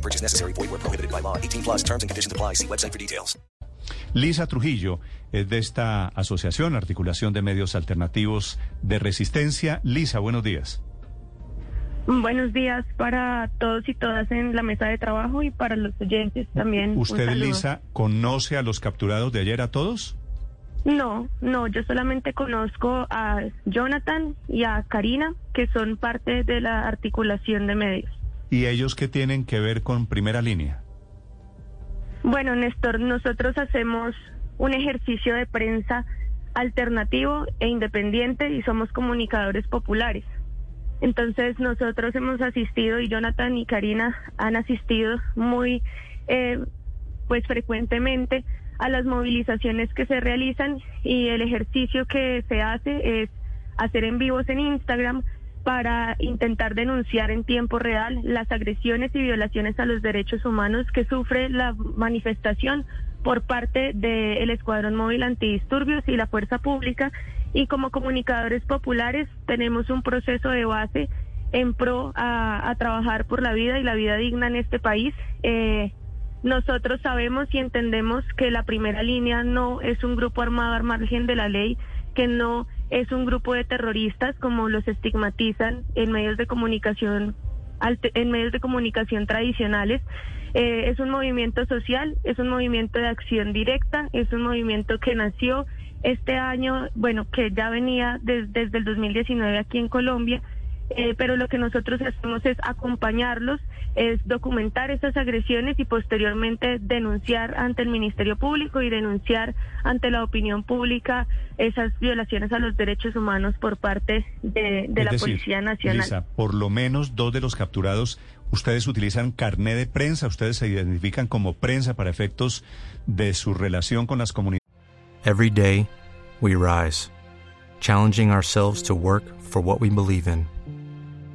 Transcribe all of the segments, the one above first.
No purchase necessary. Void where prohibited by law. 18 plus terms and conditions apply. See website for details. Lisa Trujillo es de esta asociación, Articulación de Medios Alternativos de Resistencia. Lisa, buenos días. Buenos días para todos y todas en la mesa de trabajo y para los oyentes también. ¿Usted. Lisa, conoce a los capturados de ayer a todos? No, no, yo solamente conozco a Jonathan y a Karina, que son parte de la articulación de medios. ¿Y ellos qué tienen que ver con primera línea? Bueno, Néstor, nosotros hacemos un ejercicio de prensa alternativo e independiente y somos comunicadores populares. Entonces nosotros hemos asistido y Jonathan y Karina han asistido muy eh, pues frecuentemente a las movilizaciones que se realizan y el ejercicio que se hace es hacer en vivos en Instagram para intentar denunciar en tiempo real las agresiones y violaciones a los derechos humanos que sufre la manifestación por parte del Escuadrón Móvil Antidisturbios y la Fuerza Pública y como comunicadores populares tenemos un proceso de base en pro a, trabajar por la vida y la vida digna en este país. Eh, nosotros sabemos y entendemos que la primera línea no es un grupo armado al margen de la ley, que no es un grupo de terroristas como los estigmatizan en medios de comunicación en medios de comunicación tradicionales. Eh, es un movimiento social, es un movimiento de acción directa, es un movimiento que nació este año, bueno, que ya venía des- desde el 2019 aquí en Colombia, eh, pero lo que nosotros hacemos es acompañarlos, es documentar esas agresiones y posteriormente denunciar ante el Ministerio Público y denunciar ante la opinión pública esas violaciones a los derechos humanos por parte de, de la decir, Policía Nacional. Lisa, por lo menos dos de los capturados, ustedes utilizan carné de prensa, ustedes se identifican como prensa para efectos de su relación con las comunidades. Every day, we rise, challenging ourselves to work for what we believe in.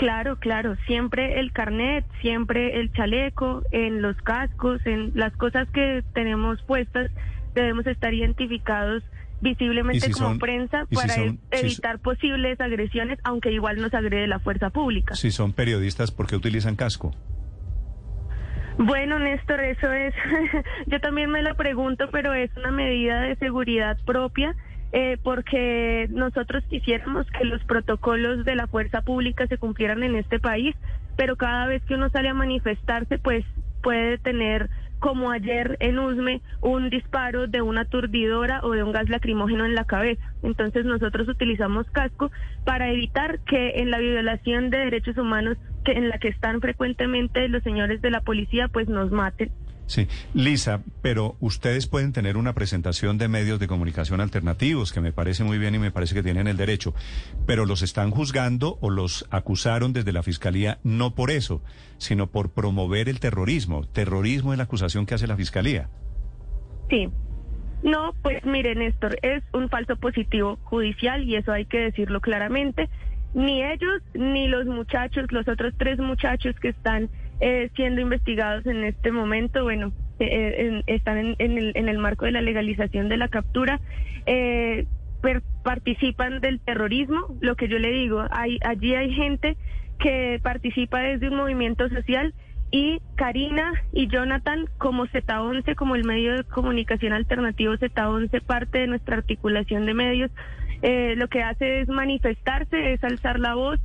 Claro, claro, siempre el carnet, siempre el chaleco, en los cascos, en las cosas que tenemos puestas, debemos estar identificados visiblemente ¿Y si como son- prensa si para si evitar posibles agresiones, aunque igual nos agrede la fuerza pública. Si son periodistas, ¿por qué utilizan casco? Bueno, Néstor, eso es, yo también me lo pregunto, pero es una medida de seguridad propia, eh, porque nosotros quisiéramos que los protocolos de la fuerza pública se cumplieran en este país, pero cada vez que uno sale a manifestarse, pues puede tener, como ayer en Usme, un disparo de una aturdidora o de un gas lacrimógeno en la cabeza. Entonces nosotros utilizamos casco para evitar que en la violación de derechos humanos que en la que están frecuentemente los señores de la policía, pues nos maten. Sí, Lisa, pero ustedes pueden tener una presentación de medios de comunicación alternativos, que me parece muy bien y me parece que tienen el derecho, pero los están juzgando o los acusaron desde la Fiscalía no por eso, sino por promover el terrorismo. Terrorismo es la acusación que hace la Fiscalía. Sí. No, pues mire, Néstor, es un falso positivo judicial y eso hay que decirlo claramente. Ni ellos ni los muchachos, los otros tres muchachos que están eh, siendo investigados en este momento, bueno, eh, en- están en, en el, en el marco de la legalización de la captura, eh, per- participan del terrorismo. Lo que yo le digo, hay, allí hay gente que participa desde un movimiento social y Karina y Jonathan como Z11, como el medio de comunicación alternativo Z11, parte de nuestra articulación de medios, eh, lo que hace es manifestarse, es alzar la voz,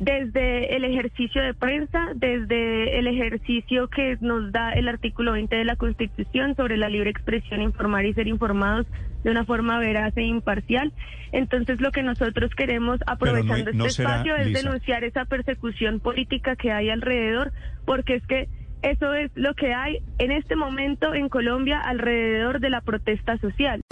desde el ejercicio de prensa, desde el ejercicio que nos da el artículo 20 de la Constitución sobre la libre expresión, informar y ser informados de una forma veraz e imparcial. Entonces, lo que nosotros queremos, aprovechando no este será, espacio, es Lisa. denunciar esa persecución política que hay alrededor, porque es que eso es lo que hay en este momento en Colombia alrededor de la protesta social.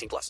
18 plus.